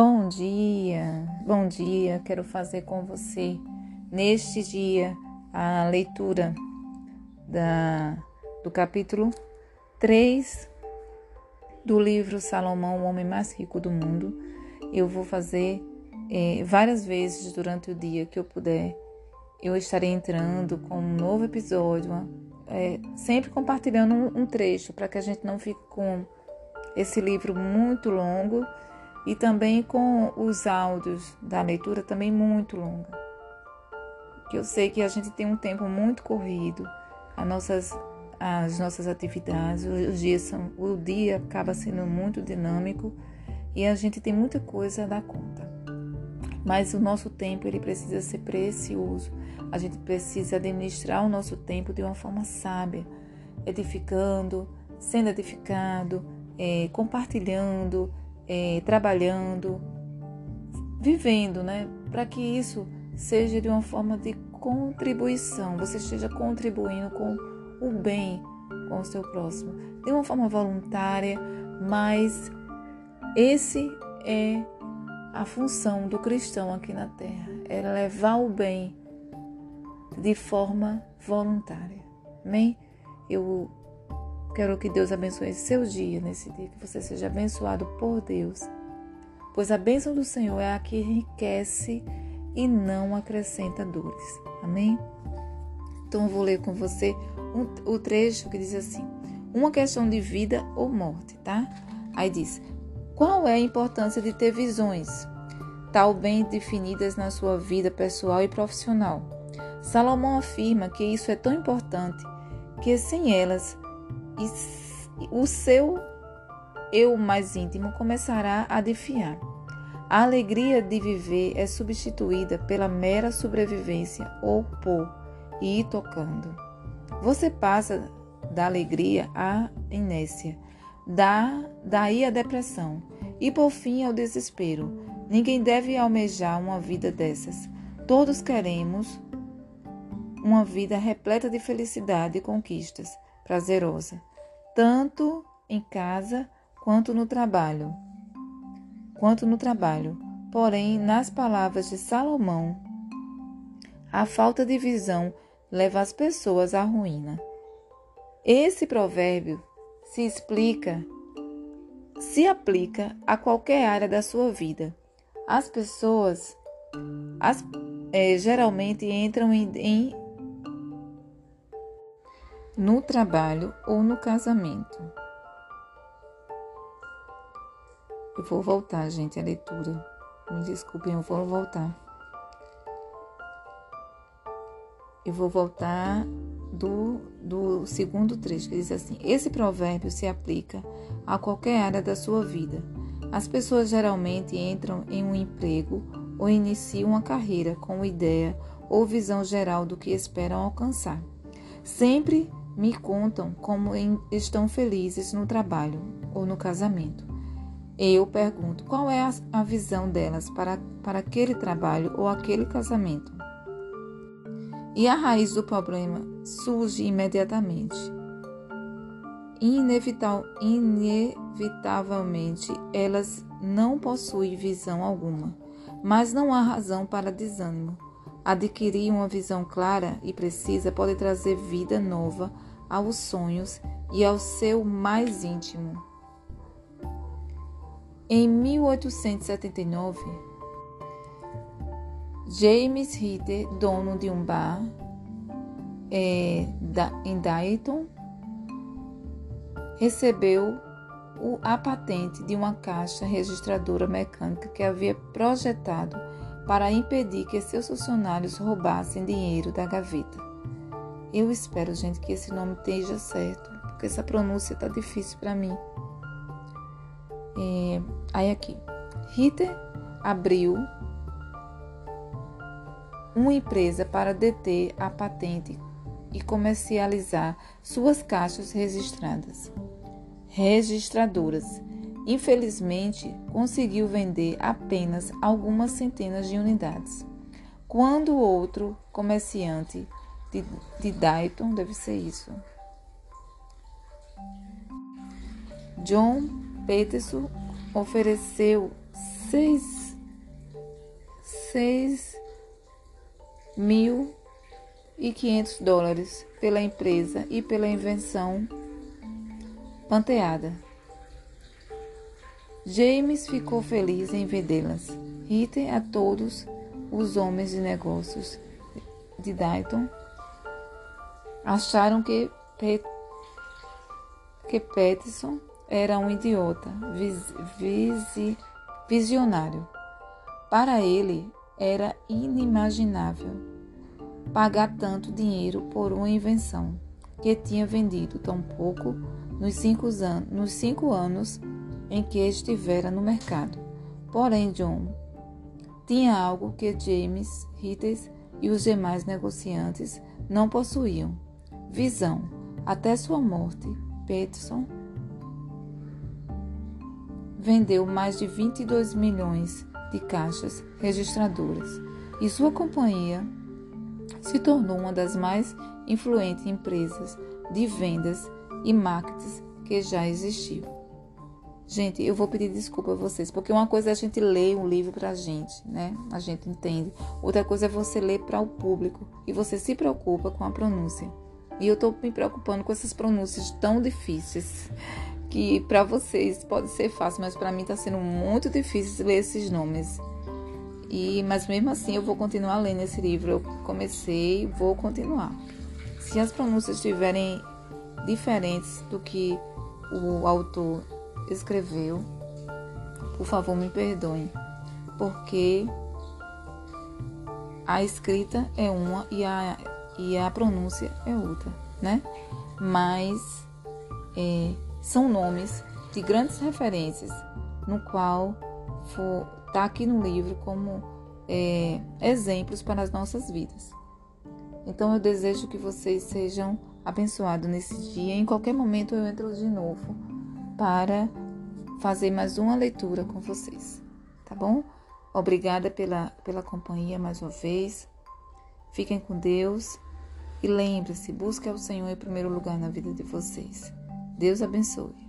Bom dia, bom dia. Quero fazer com você neste dia a leitura da, do capítulo 3 do livro Salomão, o homem mais rico do mundo. Eu vou fazer é, várias vezes durante o dia que eu puder. Eu estarei entrando com um novo episódio, é, sempre compartilhando um, um trecho para que a gente não fique com esse livro muito longo e também com os áudios da leitura também muito longa. Que eu sei que a gente tem um tempo muito corrido, as nossas, as nossas atividades, os dias são, o dia acaba sendo muito dinâmico e a gente tem muita coisa a dar conta. Mas o nosso tempo ele precisa ser precioso. A gente precisa administrar o nosso tempo de uma forma sábia, edificando, sendo edificado, é, compartilhando, é, trabalhando, vivendo, né? Para que isso seja de uma forma de contribuição, você esteja contribuindo com o bem com o seu próximo, de uma forma voluntária, mas esse é a função do cristão aqui na terra, é levar o bem de forma voluntária. Amém? Eu Quero que Deus abençoe seu dia nesse dia, que você seja abençoado por Deus. Pois a bênção do Senhor é a que enriquece e não acrescenta dores. Amém? Então eu vou ler com você um, o trecho que diz assim: Uma questão de vida ou morte, tá? Aí diz: Qual é a importância de ter visões, tal bem definidas na sua vida pessoal e profissional? Salomão afirma que isso é tão importante que sem elas e o seu eu mais íntimo começará a defiar. A alegria de viver é substituída pela mera sobrevivência ou por ir tocando. Você passa da alegria à inércia, da, daí à depressão e por fim ao desespero. Ninguém deve almejar uma vida dessas. Todos queremos uma vida repleta de felicidade e conquistas, prazerosa tanto em casa quanto no trabalho. Quanto no trabalho. Porém, nas palavras de Salomão, a falta de visão leva as pessoas à ruína. Esse provérbio se explica, se aplica a qualquer área da sua vida. As pessoas as, é, geralmente entram em, em no trabalho ou no casamento. Eu vou voltar, gente, a leitura. Me desculpem, eu vou voltar. Eu vou voltar do, do segundo trecho, que diz assim: Esse provérbio se aplica a qualquer área da sua vida. As pessoas geralmente entram em um emprego ou iniciam uma carreira com ideia ou visão geral do que esperam alcançar. Sempre me contam como estão felizes no trabalho ou no casamento. Eu pergunto qual é a visão delas para, para aquele trabalho ou aquele casamento. E a raiz do problema surge imediatamente. Inevital, inevitavelmente, elas não possuem visão alguma, mas não há razão para desânimo. Adquirir uma visão clara e precisa pode trazer vida nova aos sonhos e ao seu mais íntimo. Em 1879, James Ritter, dono de um bar é, da, em Dayton, recebeu o, a patente de uma caixa registradora mecânica que havia projetado para impedir que seus funcionários roubassem dinheiro da gaveta. Eu espero, gente, que esse nome esteja certo, porque essa pronúncia tá difícil para mim. É, aí aqui, Ritter abriu uma empresa para deter a patente e comercializar suas caixas registradas. Registradoras. Infelizmente, conseguiu vender apenas algumas centenas de unidades. Quando outro comerciante de, de Dayton, deve ser isso. John Peterson ofereceu seis, seis mil e quinhentos dólares pela empresa e pela invenção panteada. James ficou feliz em vendê-las. Ritter a todos os homens de negócios de Dayton acharam que, Pet que Peterson era um idiota, vis visionário. Para ele era inimaginável pagar tanto dinheiro por uma invenção que tinha vendido tão pouco nos cinco, an nos cinco anos em que estivera no mercado. Porém, John tinha algo que James, Rittes e os demais negociantes não possuíam: visão. Até sua morte, Peterson vendeu mais de 22 milhões de caixas registradoras e sua companhia se tornou uma das mais influentes empresas de vendas e marketing que já existiu. Gente, eu vou pedir desculpa a vocês, porque uma coisa é a gente ler um livro pra gente, né? A gente entende. Outra coisa é você ler para o público e você se preocupa com a pronúncia. E eu tô me preocupando com essas pronúncias tão difíceis que para vocês pode ser fácil, mas para mim tá sendo muito difícil ler esses nomes. E mas mesmo assim eu vou continuar lendo esse livro. Eu comecei, vou continuar. Se as pronúncias estiverem diferentes do que o autor escreveu, por favor me perdoem, porque a escrita é uma e a, e a pronúncia é outra, né? Mas é, são nomes de grandes referências, no qual está aqui no livro como é, exemplos para as nossas vidas. Então eu desejo que vocês sejam abençoados nesse dia. Em qualquer momento eu entro de novo para fazer mais uma leitura com vocês, tá bom? Obrigada pela, pela companhia mais uma vez. Fiquem com Deus e lembre-se, busque ao Senhor em primeiro lugar na vida de vocês. Deus abençoe.